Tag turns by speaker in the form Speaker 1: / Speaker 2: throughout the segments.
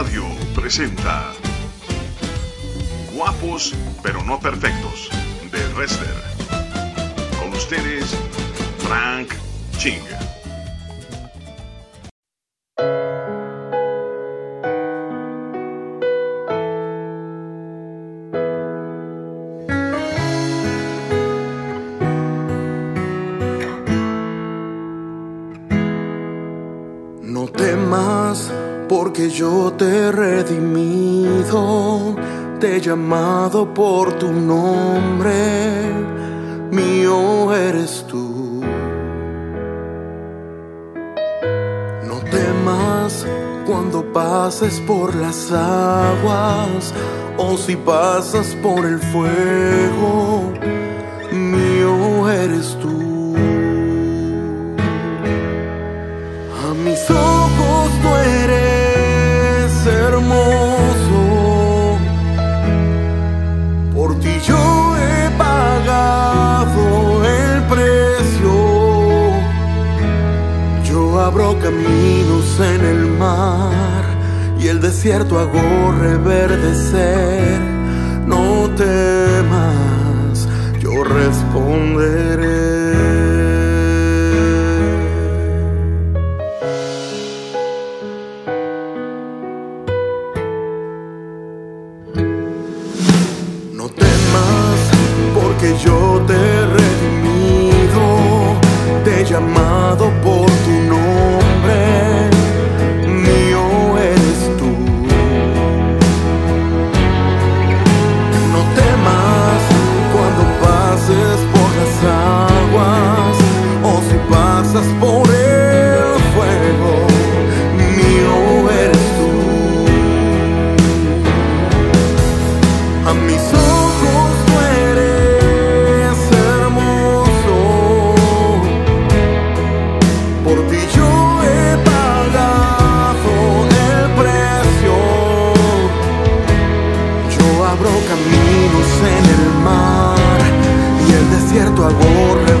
Speaker 1: Radio presenta Guapos pero no perfectos de Wrestler. Con ustedes, Frank Ching.
Speaker 2: Te he redimido, te he llamado por tu nombre, mío eres tú. No temas cuando pases por las aguas, o si pasas por el fuego, en el mar y el desierto hago reverdecer. No temas, yo responderé. El desierto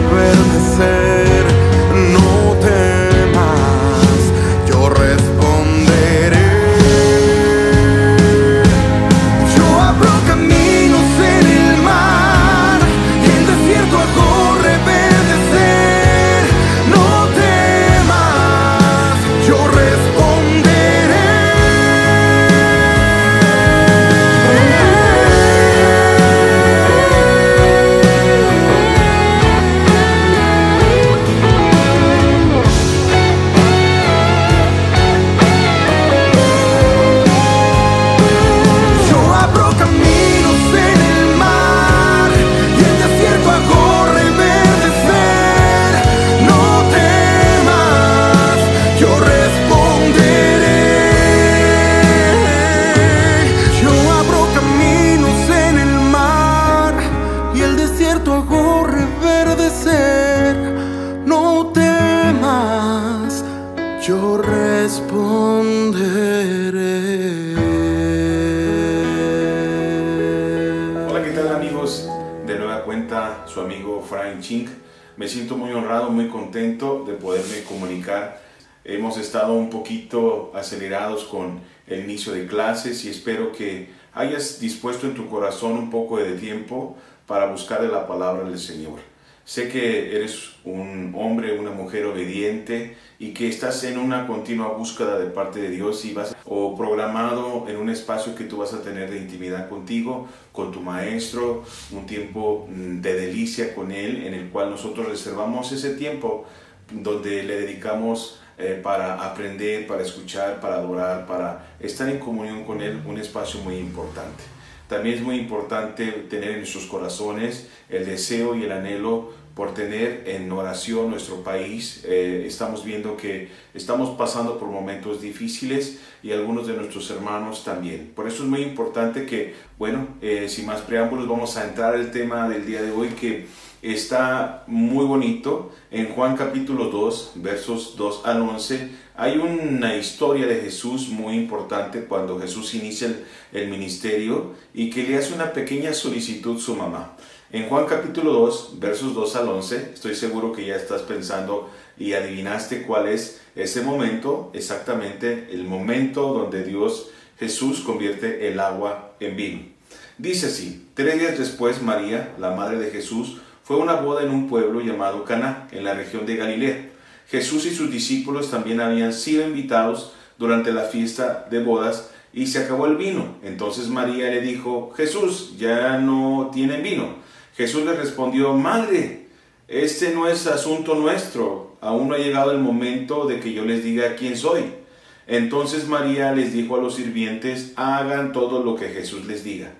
Speaker 3: Me siento muy honrado, muy contento de poderme comunicar. Hemos estado un poquito acelerados con el inicio de clases y espero que hayas dispuesto en tu corazón un poco de tiempo para buscar la palabra del Señor. Sé que eres un hombre, una mujer obediente y que estás en una continua búsqueda de parte de Dios y vas o programado en un espacio que tú vas a tener de intimidad contigo, con tu maestro, un tiempo mm, de delicia con él en el cual nosotros reservamos ese tiempo donde le dedicamos eh, para aprender, para escuchar, para adorar, para estar en comunión con él, un espacio muy importante. También es muy importante tener en nuestros corazones el deseo y el anhelo por tener en oración nuestro país. Eh, estamos viendo que estamos pasando por momentos difíciles y algunos de nuestros hermanos también. Por eso es muy importante que, bueno, eh, sin más preámbulos, vamos a entrar al tema del día de hoy que está muy bonito. En Juan capítulo 2, versos 2 al 11, hay una historia de Jesús muy importante cuando Jesús inicia el, el ministerio y que le hace una pequeña solicitud a su mamá. En Juan capítulo 2, versos 2 al 11, estoy seguro que ya estás pensando y adivinaste cuál es ese momento, exactamente el momento donde Dios Jesús convierte el agua en vino. Dice así, tres días después María, la madre de Jesús, fue a una boda en un pueblo llamado Caná, en la región de Galilea. Jesús y sus discípulos también habían sido invitados durante la fiesta de bodas y se acabó el vino. Entonces María le dijo, Jesús, ya no tienen vino. Jesús le respondió, Madre, este no es asunto nuestro, aún no ha llegado el momento de que yo les diga quién soy. Entonces María les dijo a los sirvientes, hagan todo lo que Jesús les diga.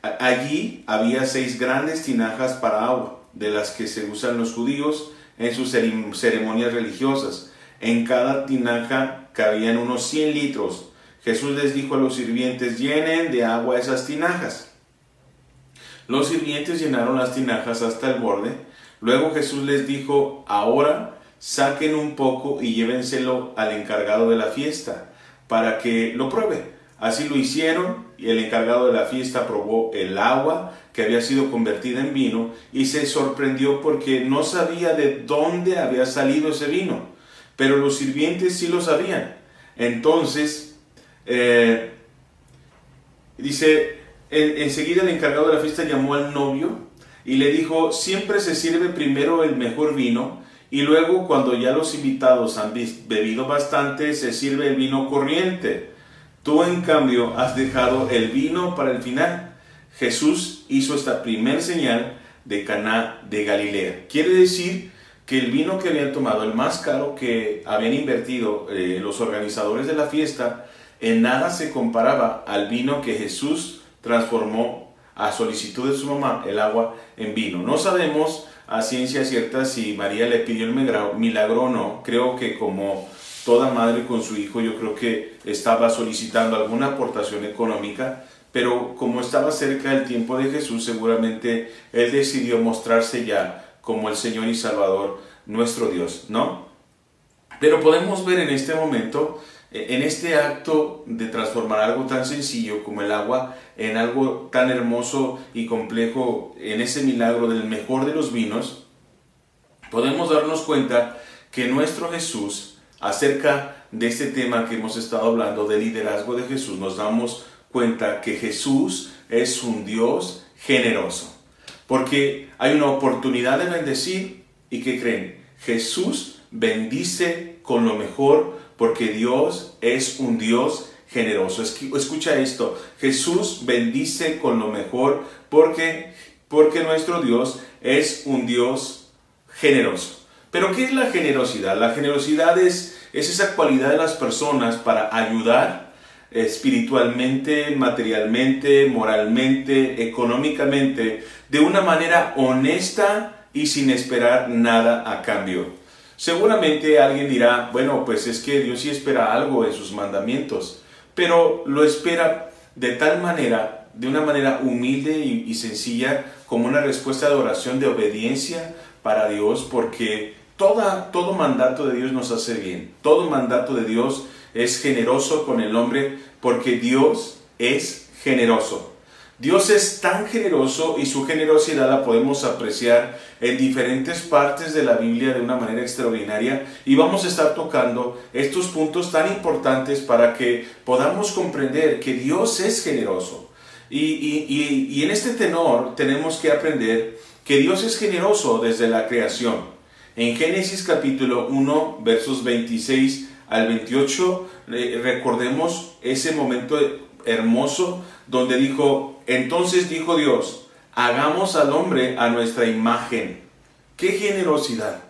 Speaker 3: Allí había seis grandes tinajas para agua, de las que se usan los judíos en sus ceremonias religiosas. En cada tinaja cabían unos 100 litros. Jesús les dijo a los sirvientes, llenen de agua esas tinajas. Los sirvientes llenaron las tinajas hasta el borde. Luego Jesús les dijo, ahora saquen un poco y llévenselo al encargado de la fiesta para que lo pruebe. Así lo hicieron y el encargado de la fiesta probó el agua que había sido convertida en vino y se sorprendió porque no sabía de dónde había salido ese vino, pero los sirvientes sí lo sabían. Entonces, eh, dice, enseguida el encargado de la fiesta llamó al novio y le dijo, siempre se sirve primero el mejor vino y luego cuando ya los invitados han bebido bastante se sirve el vino corriente Tú en cambio has dejado el vino para el final. Jesús hizo esta primer señal de Caná de Galilea. Quiere decir que el vino que habían tomado, el más caro que habían invertido eh, los organizadores de la fiesta, en nada se comparaba al vino que Jesús transformó a solicitud de su mamá, el agua, en vino. No sabemos a ciencia cierta si María le pidió el milagro o no. Creo que como toda madre con su hijo yo creo que estaba solicitando alguna aportación económica, pero como estaba cerca del tiempo de Jesús, seguramente él decidió mostrarse ya como el Señor y Salvador, nuestro Dios, ¿no? Pero podemos ver en este momento, en este acto de transformar algo tan sencillo como el agua en algo tan hermoso y complejo, en ese milagro del mejor de los vinos, podemos darnos cuenta que nuestro Jesús acerca de este tema que hemos estado hablando, del liderazgo de Jesús, nos damos cuenta que Jesús es un Dios generoso. Porque hay una oportunidad de bendecir y que creen, Jesús bendice con lo mejor porque Dios es un Dios generoso. Escucha esto, Jesús bendice con lo mejor porque, porque nuestro Dios es un Dios generoso. Pero ¿qué es la generosidad? La generosidad es, es esa cualidad de las personas para ayudar espiritualmente, materialmente, moralmente, económicamente, de una manera honesta y sin esperar nada a cambio. Seguramente alguien dirá, bueno, pues es que Dios sí espera algo en sus mandamientos, pero lo espera de tal manera, de una manera humilde y, sencilla, como una respuesta de oración, de obediencia para Dios, porque todo mandato de Dios nos hace bien. Todo mandato de Dios es generoso con el hombre porque Dios es generoso. Dios es tan generoso y su generosidad la podemos apreciar en diferentes partes de la Biblia de una manera extraordinaria y vamos a estar tocando estos puntos tan importantes para que podamos comprender que Dios es generoso. Y, y en este tenor tenemos que aprender que Dios es generoso desde la creación. En Génesis capítulo 1, versos 26 al 28, recordemos ese momento hermoso donde dijo, entonces dijo Dios, hagamos al hombre a nuestra imagen. ¡Qué generosidad!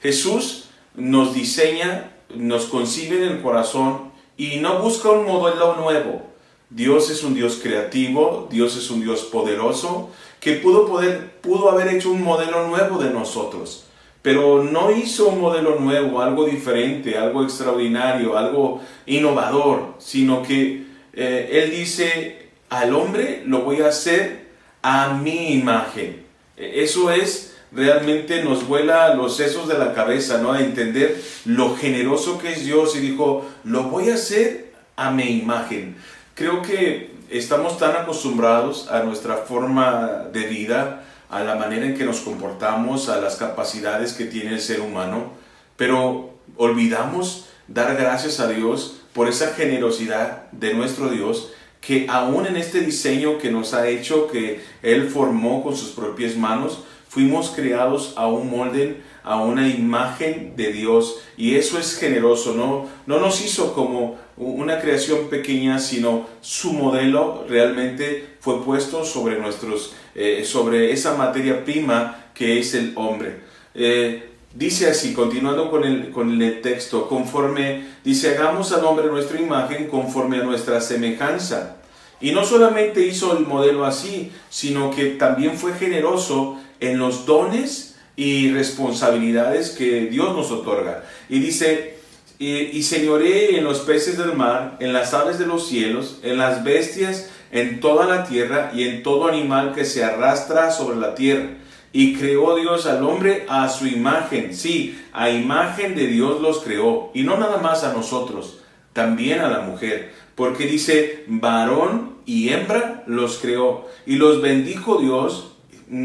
Speaker 3: Jesús nos diseña, nos concibe en el corazón y no busca un modelo nuevo. Dios es un Dios creativo, Dios es un Dios poderoso, que pudo, poder, pudo haber hecho un modelo nuevo de nosotros pero no hizo un modelo nuevo, algo diferente, algo extraordinario, algo innovador, sino que eh, Él dice, al hombre lo voy a hacer a mi imagen. E, eso es, realmente nos vuela los sesos de la cabeza, ¿no? A entender lo generoso que es Dios y dijo, lo voy a hacer a mi imagen. Creo que estamos tan acostumbrados a nuestra forma de vida, a la manera en que nos comportamos, a las capacidades que tiene el ser humano, pero olvidamos dar gracias a Dios por esa generosidad de nuestro Dios que aún en este diseño que nos ha hecho, que Él formó con sus propias manos, fuimos creados a un molde, a una imagen de Dios. Y eso es generoso, ¿no? No nos hizo como una creación pequeña, sino su modelo realmente fue puesto sobre, nuestros, eh, sobre esa materia prima que es el hombre. Eh, dice así, continuando con el, con el texto, conforme, dice, hagamos al hombre nuestra imagen conforme a nuestra semejanza. Y no solamente hizo el modelo así, sino que también fue generoso en los dones y responsabilidades que Dios nos otorga. Y dice, y, y señoré en los peces del mar, en las aves de los cielos, en las bestias, en toda la tierra y en todo animal que se arrastra sobre la tierra. Y creó Dios al hombre a su imagen. Sí, a imagen de Dios los creó. Y no nada más a nosotros, también a la mujer. Porque dice, varón y hembra los creó. Y los bendijo Dios.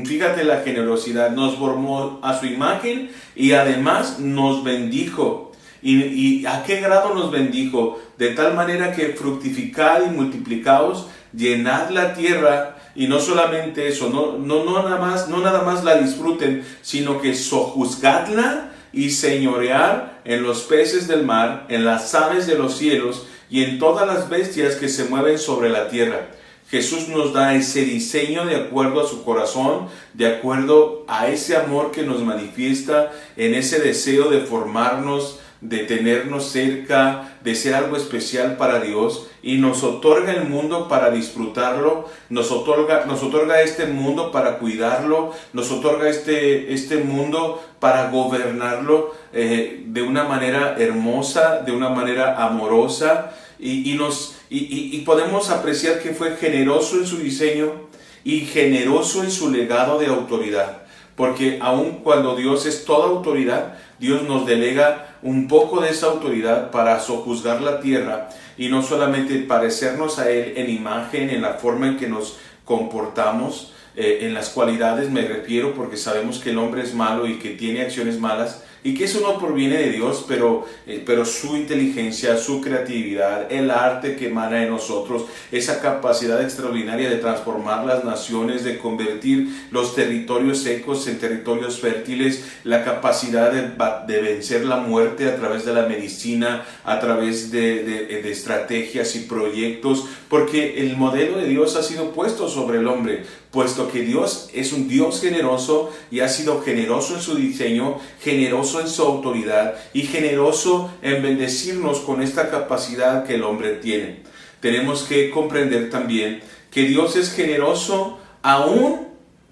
Speaker 3: Fíjate la generosidad. Nos formó a su imagen y además nos bendijo. ¿Y, a qué grado nos bendijo? De tal manera que fructificad y multiplicaos, llenad la tierra y no solamente eso, no, no, no, nada, más, no nada más la disfruten, sino que sojuzgadla y señorear en los peces del mar, en las aves de los cielos y en todas las bestias que se mueven sobre la tierra. Jesús nos da ese diseño de acuerdo a su corazón, de acuerdo a ese amor que nos manifiesta en ese deseo de formarnos, de tenernos cerca, de ser algo especial para Dios y nos otorga el mundo para disfrutarlo, nos otorga, nos otorga este mundo para cuidarlo, nos otorga este, este mundo para gobernarlo eh, de una manera hermosa, de una manera amorosa y, nos, y podemos apreciar que fue generoso en su diseño y generoso en su legado de autoridad. Porque aun cuando Dios es toda autoridad, Dios nos delega un poco de esa autoridad para sojuzgar la tierra y no solamente parecernos a Él en imagen, en la forma en que nos comportamos, eh, en las cualidades me refiero porque sabemos que el hombre es malo y que tiene acciones malas, y que eso no proviene de Dios, pero, eh, pero su inteligencia, su creatividad, el arte que emana en nosotros, esa capacidad extraordinaria de transformar las naciones, de convertir los territorios secos en territorios fértiles, la capacidad de, de vencer la muerte a través de la medicina, a través de, de, de estrategias y proyectos, porque el modelo de Dios ha sido puesto sobre el hombre, puesto que Dios es un Dios generoso y ha sido generoso en su diseño, generoso en su autoridad y generoso en bendecirnos con esta capacidad que el hombre tiene. Tenemos que comprender también que Dios es generoso aún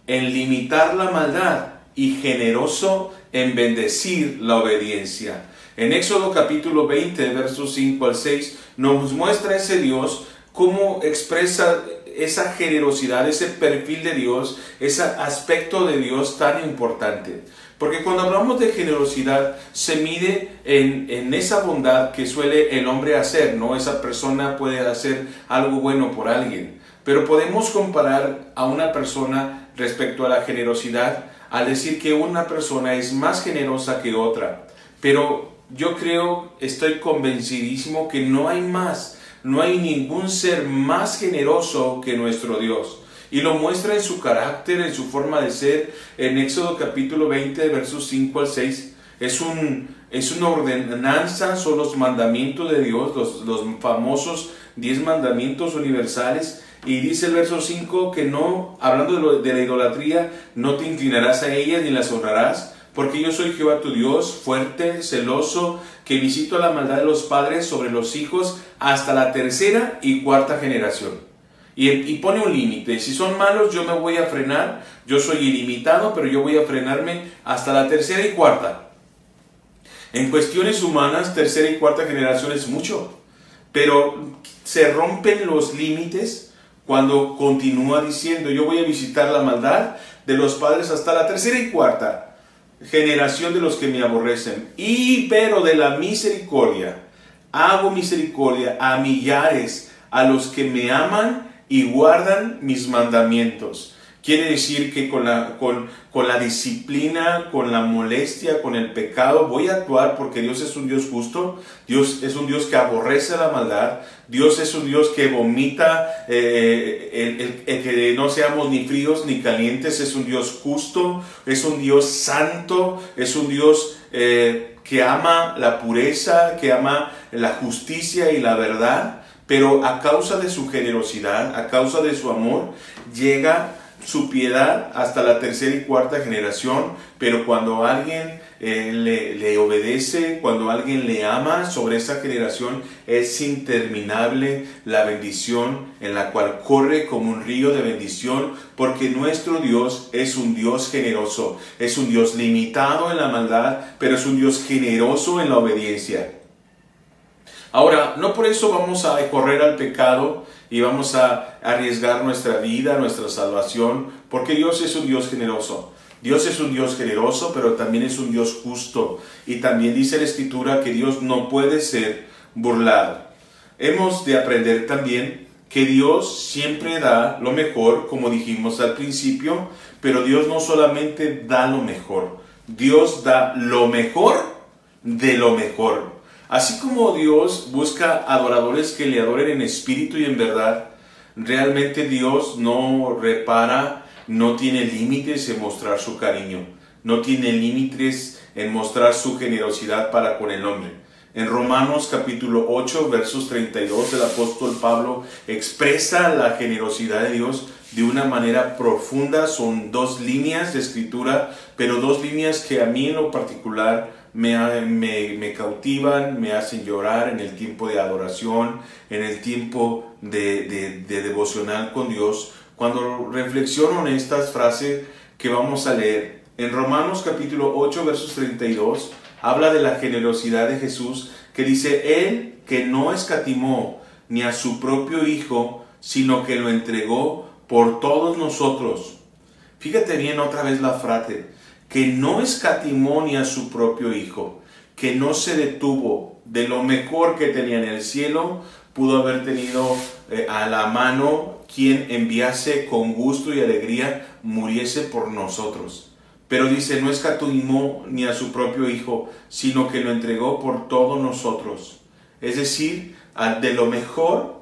Speaker 3: en limitar la maldad y generoso en bendecir la obediencia. En Éxodo capítulo 20, versos 5 al 6, nos muestra ese Dios cómo expresa esa generosidad, ese perfil de Dios, ese aspecto de Dios tan importante. Porque cuando hablamos de generosidad se mide en, en, esa bondad que suele el hombre hacer, ¿no? Esa persona puede hacer algo bueno por alguien. Pero podemos comparar a una persona respecto a la generosidad al decir que una persona es más generosa que otra. Pero yo creo, estoy convencidísimo que no hay más no hay ningún ser más generoso que nuestro Dios. Y lo muestra en su carácter, en su forma de ser. En Éxodo capítulo 20, versos 5 al 6, es, un, es una ordenanza, son los mandamientos de Dios, los, los famosos 10 mandamientos universales. Y dice el verso 5 que no, hablando de, de la idolatría, no te inclinarás a ellas ni las honrarás porque yo soy Jehová tu Dios, fuerte, celoso, que visito la maldad de los padres sobre los hijos hasta la tercera y cuarta generación. Y, pone un límite. Si son malos, yo me voy a frenar. Yo soy ilimitado, pero yo voy a frenarme hasta la tercera y cuarta. En cuestiones humanas, tercera y cuarta generación es mucho. Pero se rompen los límites cuando continúa diciendo, yo voy a visitar la maldad de los padres hasta la tercera y cuarta generación de los que me aborrecen. Y pero de la misericordia, hago misericordia a millares, a los que me aman y guardan mis mandamientos. Quiere decir que con la, con, con la disciplina, con la molestia, con el pecado, voy a actuar porque Dios es un Dios justo, Dios es un Dios que aborrece la maldad, Dios es un Dios que vomita, eh, el, que no seamos ni fríos ni calientes, es un Dios justo, es un Dios santo, es un Dios eh, que ama la pureza, que ama la justicia y la verdad, pero a causa de su generosidad, a causa de su amor, llega su piedad hasta la tercera y cuarta generación, pero cuando alguien eh, le, obedece, cuando alguien le ama sobre esa generación, es interminable la bendición en la cual corre como un río de bendición, porque nuestro Dios es un Dios generoso, es un Dios limitado en la maldad, pero es un Dios generoso en la obediencia. Ahora, no por eso vamos a correr al pecado y vamos a arriesgar nuestra vida, nuestra salvación, porque Dios es un Dios generoso. Dios es un Dios generoso, pero también es un Dios justo. Y también dice la Escritura que Dios no puede ser burlado. Hemos de aprender también que Dios siempre da lo mejor, como dijimos al principio, pero Dios no solamente da lo mejor, Dios da lo mejor de lo mejor. Así como Dios busca adoradores que le adoren en espíritu y en verdad, realmente Dios no repara, no tiene límites en mostrar su cariño, no tiene límites en mostrar su generosidad para con el hombre. En Romanos capítulo 8, versos 32, el apóstol Pablo expresa la generosidad de Dios de una manera profunda. Son dos líneas de escritura, pero dos líneas que a mí en lo particular me, me, cautivan, me hacen llorar en el tiempo de adoración, en el tiempo de, de, devocional con Dios. Cuando reflexiono en estas frases que vamos a leer, en Romanos capítulo 8, versos 32, habla de la generosidad de Jesús, que dice, Él que no escatimó ni a su propio Hijo, sino que lo entregó por todos nosotros. Fíjate bien otra vez la frase, que no escatimó ni a su propio Hijo, que no se detuvo de lo mejor que tenía en el cielo, pudo haber tenido eh, a la mano quien enviase con gusto y alegría muriese por nosotros. Pero dice, no escatimó ni a su propio Hijo, sino que lo entregó por todos nosotros. Es decir, de lo mejor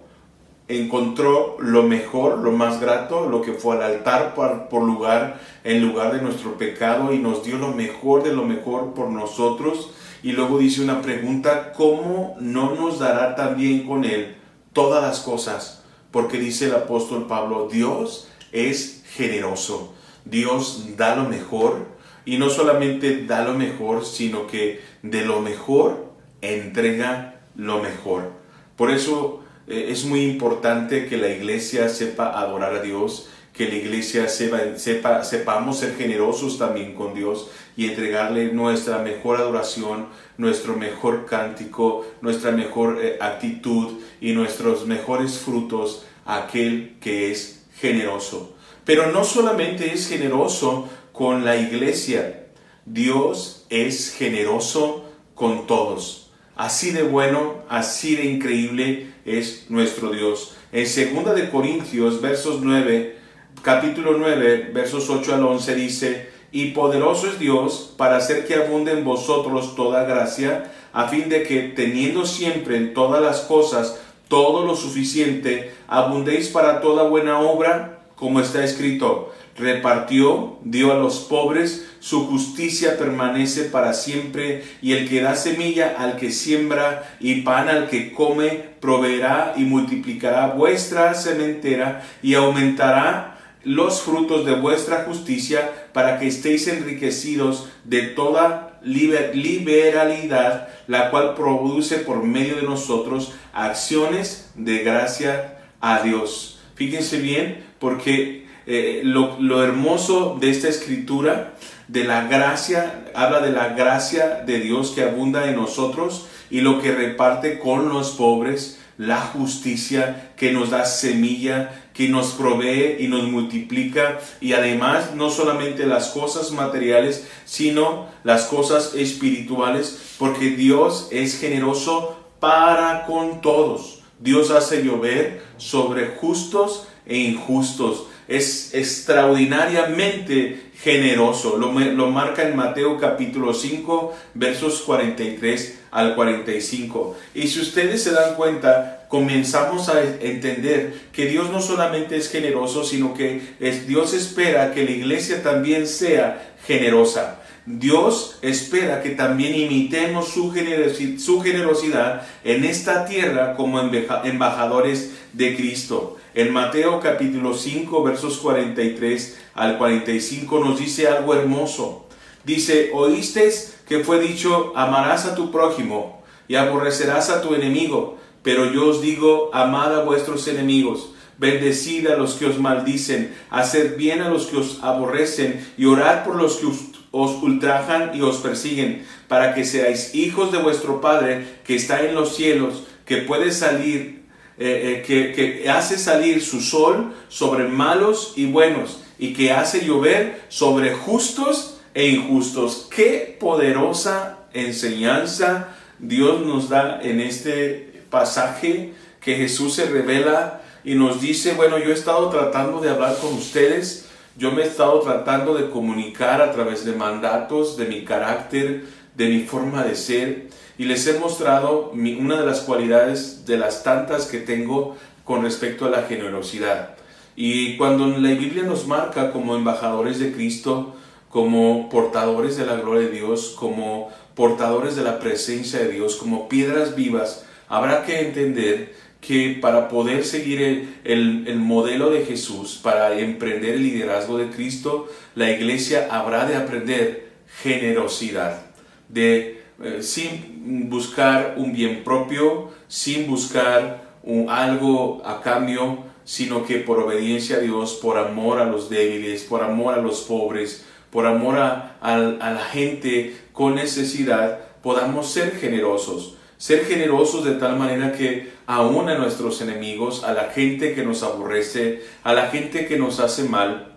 Speaker 3: encontró lo mejor, lo más grato, lo que fue al altar por, lugar, en lugar de nuestro pecado y nos dio lo mejor de lo mejor por nosotros. Y luego dice una pregunta, ¿cómo no nos dará también con él todas las cosas? Porque dice el apóstol Pablo, Dios es generoso, Dios da lo mejor y no solamente da lo mejor, sino que de lo mejor entrega lo mejor. Por eso eh, es muy importante que la iglesia sepa adorar a Dios, que la iglesia sepa, sepa, sepamos ser generosos también con Dios y entregarle nuestra mejor adoración, nuestro mejor cántico, nuestra mejor eh, actitud y nuestros mejores frutos a aquel que es generoso. Pero no solamente es generoso con la iglesia, Dios es generoso con todos. Así de bueno, así de increíble es nuestro Dios. En 2 de Corintios, versos 9, capítulo 9, versos 8 al 11 dice, y poderoso es Dios para hacer que abunde en vosotros toda gracia, a fin de que teniendo siempre en todas las cosas todo lo suficiente, abundéis para toda buena obra, como está escrito, repartió, dio a los pobres, su justicia permanece para siempre, y el que da semilla al que siembra y pan al que come, proveerá y multiplicará vuestra sementera y aumentará los frutos de vuestra justicia para que estéis enriquecidos de toda liberalidad, la cual produce por medio de nosotros acciones de gracia a Dios. Fíjense bien, porque eh, lo, hermoso de esta escritura, de la gracia, habla de la gracia de Dios que abunda en nosotros y lo que reparte con los pobres, la justicia que nos da semilla, que nos provee y nos multiplica y además no solamente las cosas materiales, sino las cosas espirituales, porque Dios es generoso para con todos. Dios hace llover sobre justos e injustos es extraordinariamente generoso. Lo, marca en Mateo capítulo 5, versos 43 al 45. Y si ustedes se dan cuenta, comenzamos a entender que Dios no solamente es generoso, sino que Dios espera que la iglesia también sea generosa. Dios espera que también imitemos su generosidad en esta tierra como embajadores de Cristo. En Mateo capítulo 5 versos 43 al 45 nos dice algo hermoso. Dice, oíste que fue dicho, amarás a tu prójimo y aborrecerás a tu enemigo. Pero yo os digo, amad a vuestros enemigos, bendecid a los que os maldicen, haced bien a los que os aborrecen y orad por los que os ultrajan y os persiguen, para que seáis hijos de vuestro Padre que está en los cielos, que puede salir, eh, eh, que, que hace salir su sol sobre malos y buenos, y que hace llover sobre justos e injustos. Qué poderosa enseñanza Dios nos da en este pasaje que Jesús se revela y nos dice, bueno, yo he estado tratando de hablar con ustedes, yo me he estado tratando de comunicar a través de mandatos, de mi carácter, de mi forma de ser, y les he mostrado una de las cualidades de las tantas que tengo con respecto a la generosidad. Y cuando la Biblia nos marca como embajadores de Cristo, como portadores de la gloria de Dios, como portadores de la presencia de Dios, como piedras vivas, habrá que entender que para poder seguir el, modelo de Jesús, para emprender el liderazgo de Cristo, la iglesia habrá de aprender generosidad, de eh, sin buscar un bien propio, sin buscar algo a cambio, sino que por obediencia a Dios, por amor a los débiles, por amor a los pobres, por amor a, a la gente con necesidad, podamos ser generosos ser generosos de tal manera que aún a nuestros enemigos, a la gente que nos aborrece, a la gente que nos hace mal,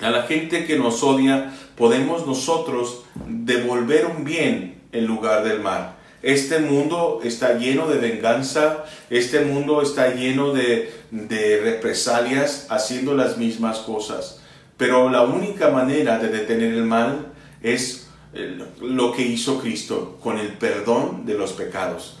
Speaker 3: a la gente que nos odia, podemos nosotros devolver un bien en lugar del mal. Este mundo está lleno de venganza, este mundo está lleno de, de represalias haciendo las mismas cosas. Pero la única manera de detener el mal es lo que hizo Cristo con el perdón de los pecados,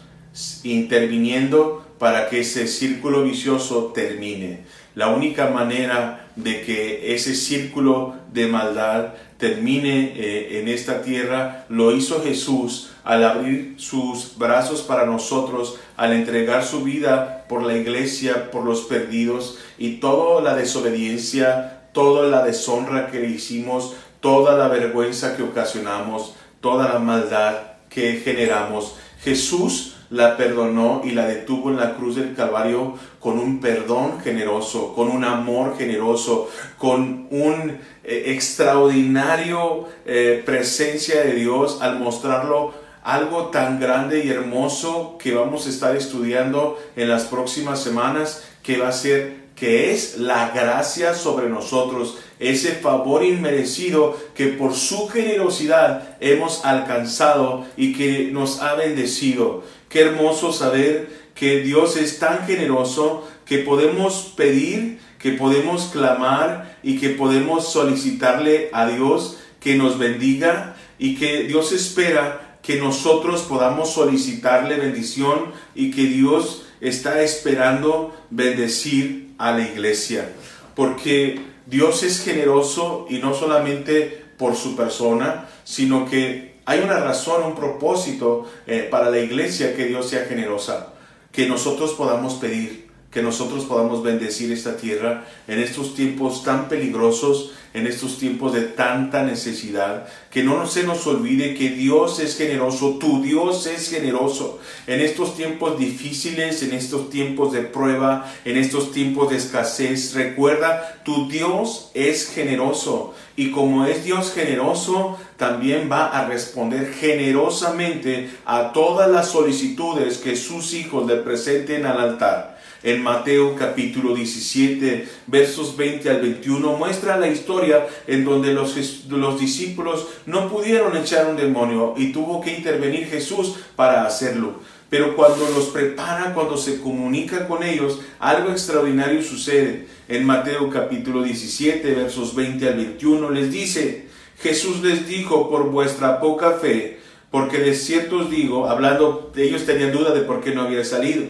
Speaker 3: interviniendo para que ese círculo vicioso termine. La única manera de que ese círculo de maldad termine eh, en esta tierra lo hizo Jesús al abrir sus brazos para nosotros, al entregar su vida por la iglesia, por los perdidos y toda la desobediencia, toda la deshonra que hicimos, toda la vergüenza que ocasionamos, toda la maldad que generamos. Jesús la perdonó y la detuvo en la cruz del Calvario con un perdón generoso, con un amor generoso, con un eh, extraordinario eh, presencia de Dios al mostrarlo algo tan grande y hermoso que vamos a estar estudiando en las próximas semanas, que va a ser que es la gracia sobre nosotros, ese favor inmerecido que por su generosidad hemos alcanzado y que nos ha bendecido. Qué hermoso saber que Dios es tan generoso que podemos pedir, que podemos clamar y que podemos solicitarle a Dios que nos bendiga y que Dios espera que nosotros podamos solicitarle bendición y que Dios está esperando bendecir a la iglesia, porque Dios es generoso y no solamente por su persona, sino que hay una razón, un propósito eh, para la iglesia que Dios sea generosa, que nosotros podamos pedir, que nosotros podamos bendecir esta tierra en estos tiempos tan peligrosos en estos tiempos de tanta necesidad, que no se nos olvide que Dios es generoso, tu Dios es generoso. En estos tiempos difíciles, en estos tiempos de prueba, en estos tiempos de escasez, recuerda, tu Dios es generoso. Y como es Dios generoso, también va a responder generosamente a todas las solicitudes que sus hijos le presenten al altar en Mateo capítulo 17, versos 20 al 21, muestra la historia en donde los, los discípulos no pudieron echar un demonio y tuvo que intervenir Jesús para hacerlo. Pero cuando los prepara, cuando se comunica con ellos, algo extraordinario sucede. En Mateo capítulo 17, versos 20 al 21, les dice, Jesús les dijo, por vuestra poca fe, porque de cierto os digo, hablando, ellos tenían duda de por qué no había salido,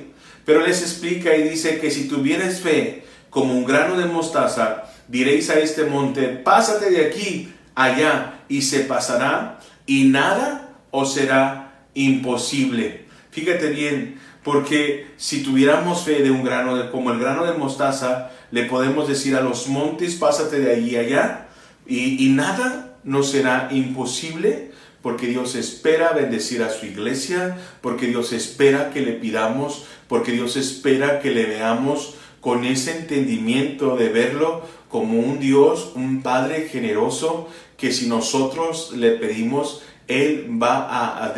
Speaker 3: pero les explica y dice que si tuvierais fe como un grano de mostaza, diréis a este monte, pásate de aquí allá, y se pasará, y nada os será imposible. Fíjate bien, porque si tuviéramos fe de un grano como el grano de mostaza, le podemos decir a los montes, pásate de allí allá, y, y nada nos será imposible, porque Dios espera bendecir a su iglesia, porque Dios espera que le pidamos, porque Dios espera que le veamos con ese entendimiento de verlo como un Dios, un Padre generoso, que si nosotros le pedimos, Él va a,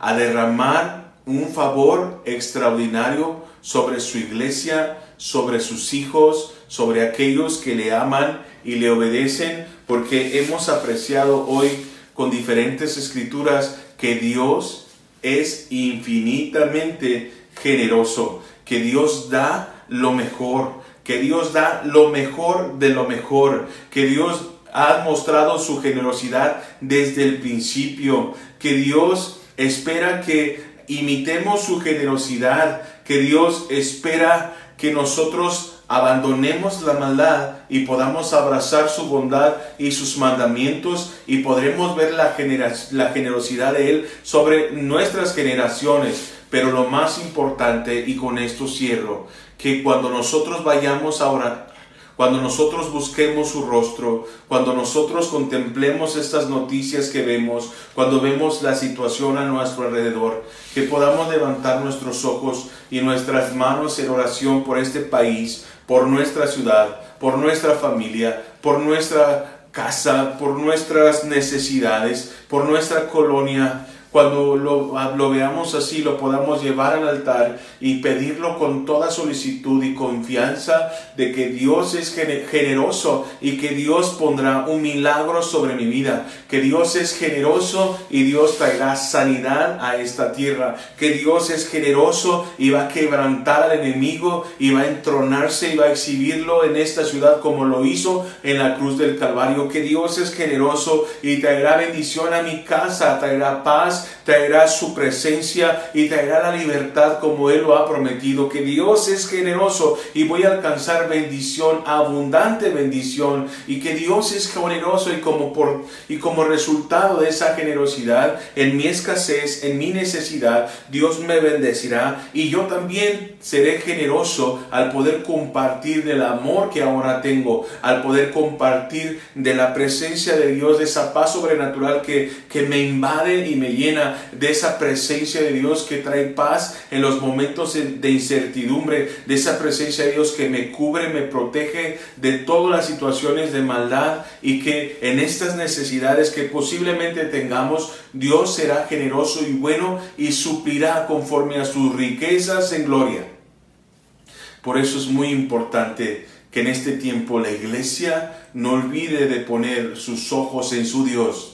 Speaker 3: a, derramar un favor extraordinario sobre su iglesia, sobre sus hijos, sobre aquellos que le aman y le obedecen, porque hemos apreciado hoy con diferentes escrituras que Dios es infinitamente generoso, que Dios da lo mejor, que Dios da lo mejor de lo mejor, que Dios ha mostrado su generosidad desde el principio, que Dios espera que imitemos su generosidad, que Dios espera que nosotros abandonemos la maldad y podamos abrazar su bondad y sus mandamientos y podremos ver la, generosidad de Él sobre nuestras generaciones. Pero lo más importante, y con esto cierro, que cuando nosotros vayamos a orar, cuando nosotros busquemos su rostro, cuando nosotros contemplemos estas noticias que vemos, cuando vemos la situación a nuestro alrededor, que podamos levantar nuestros ojos y nuestras manos en oración por este país, por nuestra ciudad, por nuestra familia, por nuestra casa, por nuestras necesidades, por nuestra colonia, cuando lo, veamos así, lo podamos llevar al altar y pedirlo con toda solicitud y confianza de que Dios es generoso y que Dios pondrá un milagro sobre mi vida, que Dios es generoso y Dios traerá sanidad a esta tierra, que Dios es generoso y va a quebrantar al enemigo y va a entronarse y va a exhibirlo en esta ciudad como lo hizo en la cruz del Calvario, que Dios es generoso y traerá bendición a mi casa, traerá paz traerá su presencia y traerá la libertad como Él lo ha prometido. Que Dios es generoso y voy a alcanzar bendición, abundante bendición. Y que Dios es generoso y como, por, y como resultado de esa generosidad, en mi escasez, en mi necesidad, Dios me bendecirá. Y yo también seré generoso al poder compartir del amor que ahora tengo, al poder compartir de la presencia de Dios, de esa paz sobrenatural que, que me invade y me llena de esa presencia de Dios que trae paz en los momentos de incertidumbre, de esa presencia de Dios que me cubre, me protege de todas las situaciones de maldad y que en estas necesidades que posiblemente tengamos, Dios será generoso y bueno y suplirá conforme a sus riquezas en gloria. Por eso es muy importante que en este tiempo la iglesia no olvide de poner sus ojos en su Dios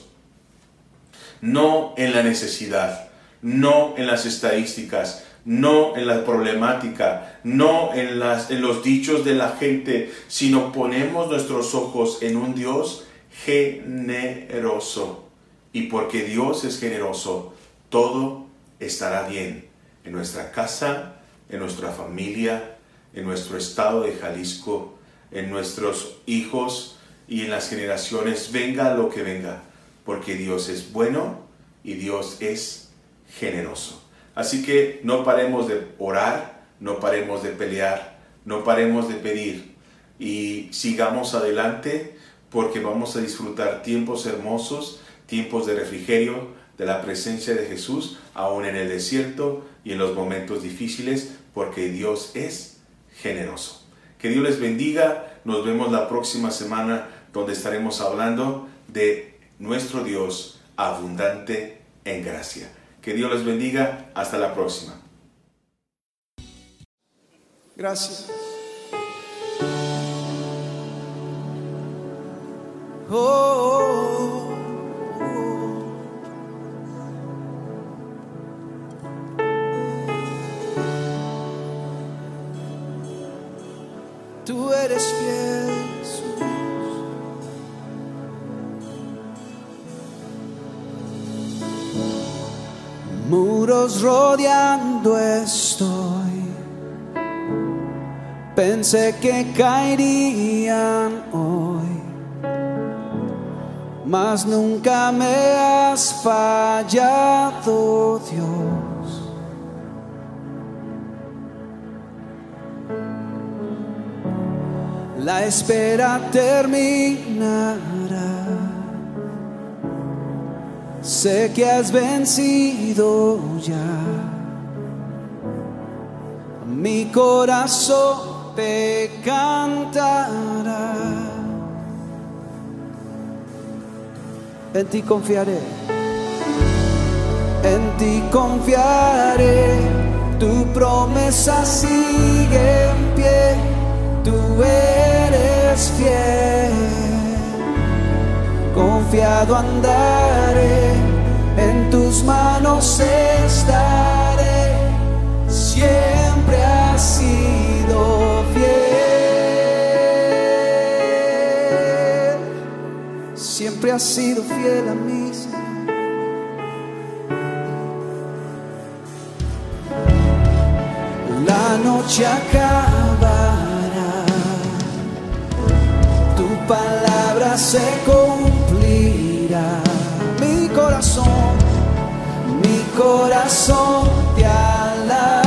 Speaker 3: no en la necesidad, no en las estadísticas, no en la problemática, no en, las, en los dichos de la gente, sino ponemos nuestros ojos en un Dios generoso. Y porque Dios es generoso, todo estará bien en nuestra casa, en nuestra familia, en nuestro estado de Jalisco, en nuestros hijos y en las generaciones, venga lo que venga porque Dios es bueno y Dios es generoso. Así que no paremos de orar, no paremos de pelear, no paremos de pedir y sigamos adelante porque vamos a disfrutar tiempos hermosos, tiempos de refrigerio, de la presencia de Jesús, aún en el desierto y en los momentos difíciles, porque Dios es generoso. Que Dios les bendiga. Nos vemos la próxima semana donde estaremos hablando de nuestro Dios abundante en gracia. Que Dios les bendiga. Hasta la próxima.
Speaker 2: Gracias. Oh. oh, oh. Tú eres. Rodeando estoy. Pensé que caerían hoy, mas nunca me has fallado, Dios. La espera terminará. Sé que has vencido ya. Mi corazón te cantará. En ti confiaré. En ti confiaré. Tu promesa sigue en pie. Tú eres fiel confiado andaré, en tus manos estaré, siempre has sido fiel, siempre has sido fiel a mí. La noche acabará tu palabra se cumplirá. Corazón te alabará.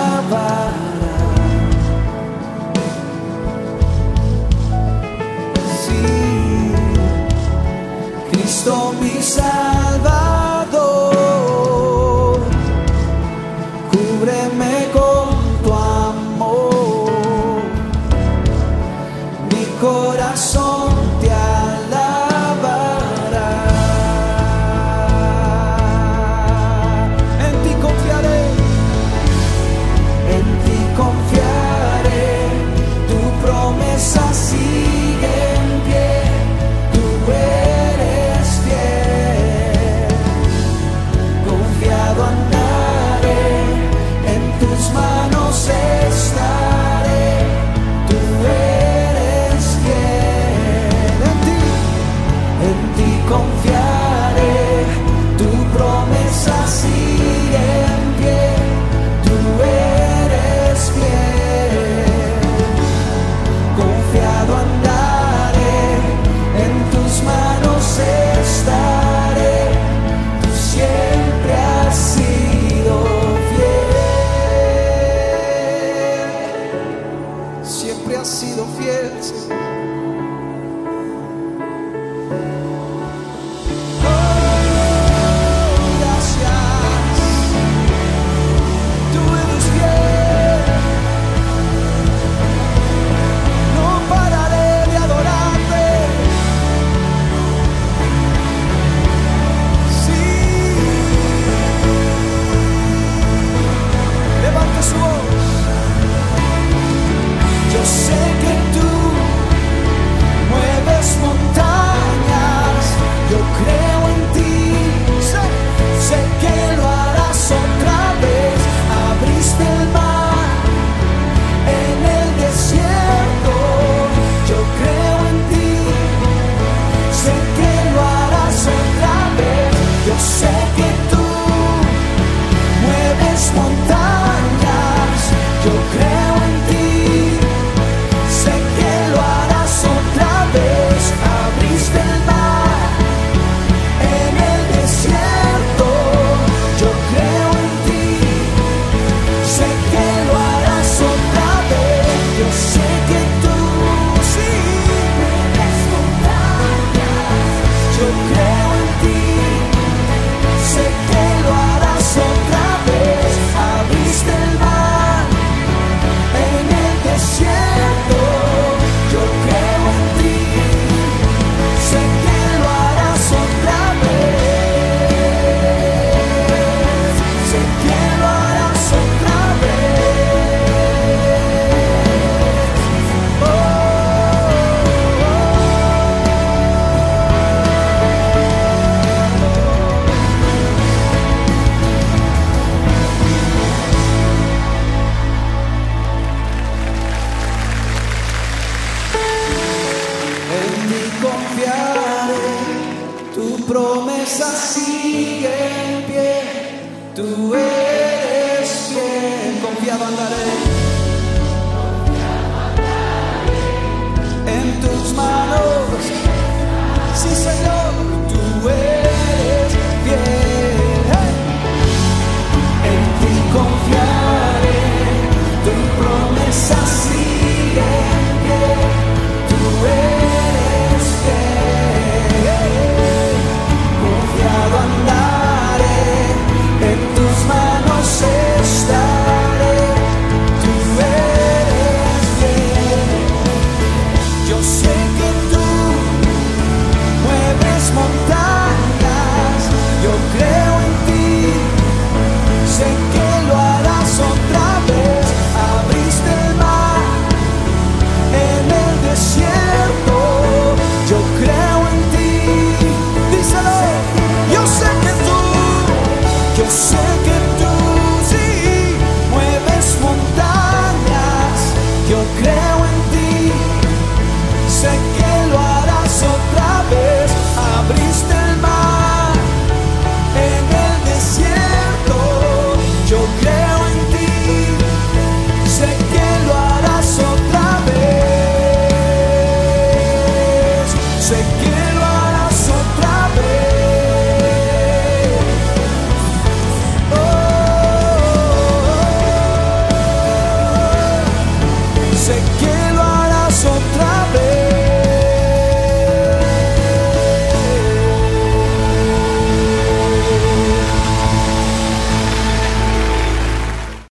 Speaker 2: Sí, Cristo mi